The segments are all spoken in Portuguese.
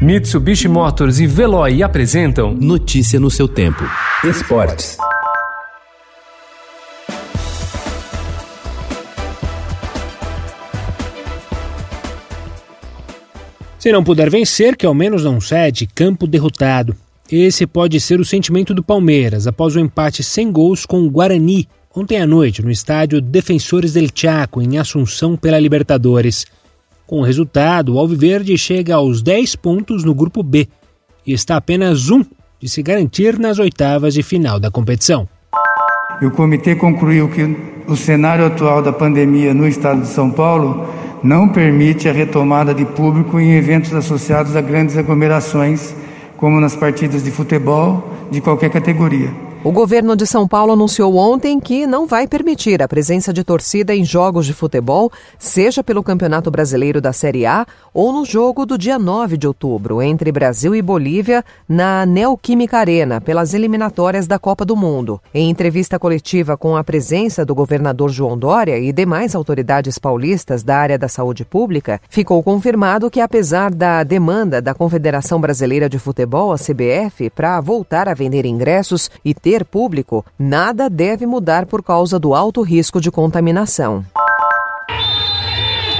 Mitsubishi Motors e Veloy apresentam Notícia no seu tempo. Esportes. Se não puder vencer, que ao menos não cede, campo derrotado. Esse pode ser o sentimento do Palmeiras após o empate sem gols com o Guarani ontem à noite no estádio Defensores del Chaco, em Assunção, pela Libertadores. Com o resultado, o Alviverde chega aos 10 pontos no grupo B e está apenas um de se garantir nas oitavas de final da competição. O comitê concluiu que o cenário atual da pandemia no estado de São Paulo não permite a retomada de público em eventos associados a grandes aglomerações, como nas partidas de futebol de qualquer categoria. O governo de São Paulo anunciou ontem que não vai permitir a presença de torcida em jogos de futebol, seja pelo Campeonato Brasileiro da Série A ou no jogo do dia 9 de outubro entre Brasil e Bolívia na Neoquímica Arena, pelas eliminatórias da Copa do Mundo. Em entrevista coletiva com a presença do governador João Dória e demais autoridades paulistas da área da saúde pública, ficou confirmado que, apesar da demanda da Confederação Brasileira de Futebol, a CBF, para voltar a vender ingressos e ter público, nada deve mudar por causa do alto risco de contaminação.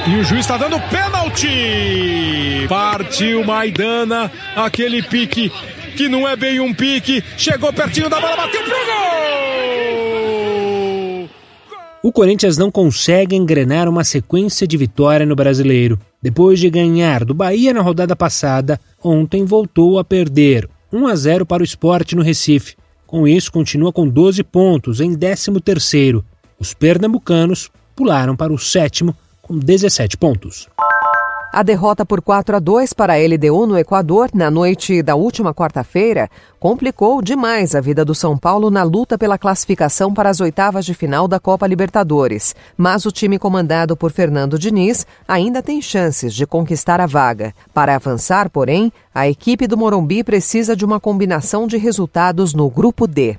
E o juiz está dando pênalti! Partiu Maidana, aquele pique que não é bem um pique, chegou pertinho da bola, bateu pro gol! O Corinthians não consegue engrenar uma sequência de vitória no brasileiro. Depois de ganhar do Bahia na rodada passada, ontem voltou a perder 1 a 0 para o esporte no Recife. Com isso, continua com 12 pontos em 13º. Os pernambucanos pularam para o sétimo com 17 pontos. A derrota por 4 a 2 para a LDU no Equador na noite da última quarta-feira complicou demais a vida do São Paulo na luta pela classificação para as oitavas de final da Copa Libertadores. Mas o time comandado por Fernando Diniz ainda tem chances de conquistar a vaga. Para avançar, porém, a equipe do Morumbi precisa de uma combinação de resultados no grupo D.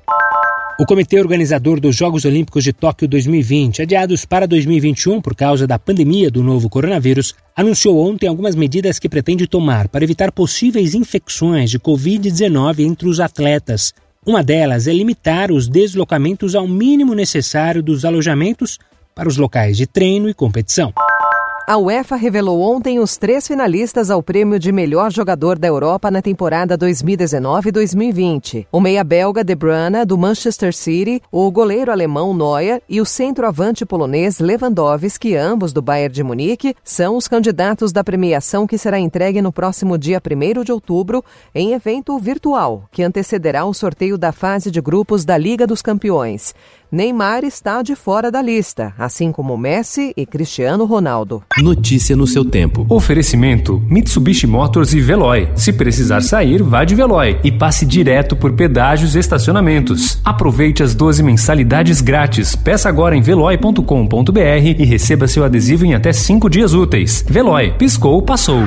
O comitê organizador dos Jogos Olímpicos de Tóquio 2020, adiados para 2021 por causa da pandemia do novo coronavírus, anunciou ontem algumas medidas que pretende tomar para evitar possíveis infecções de Covid-19 entre os atletas. Uma delas é limitar os deslocamentos ao mínimo necessário dos alojamentos para os locais de treino e competição. A UEFA revelou ontem os três finalistas ao prêmio de melhor jogador da Europa na temporada 2019-2020. O meia belga De Bruyne, do Manchester City, o goleiro alemão Neuer e o centroavante polonês Lewandowski, ambos do Bayern de Munique, são os candidatos da premiação que será entregue no próximo dia 1 de outubro em evento virtual, que antecederá o sorteio da fase de grupos da Liga dos Campeões. Neymar está de fora da lista, assim como Messi e Cristiano Ronaldo. Notícia no seu tempo. Oferecimento: Mitsubishi Motors e Veloy. Se precisar sair, vá de Veloy e passe direto por pedágios e estacionamentos. Aproveite as 12 mensalidades grátis. Peça agora em veloy.com.br e receba seu adesivo em até 5 dias úteis. Veloy, piscou, passou.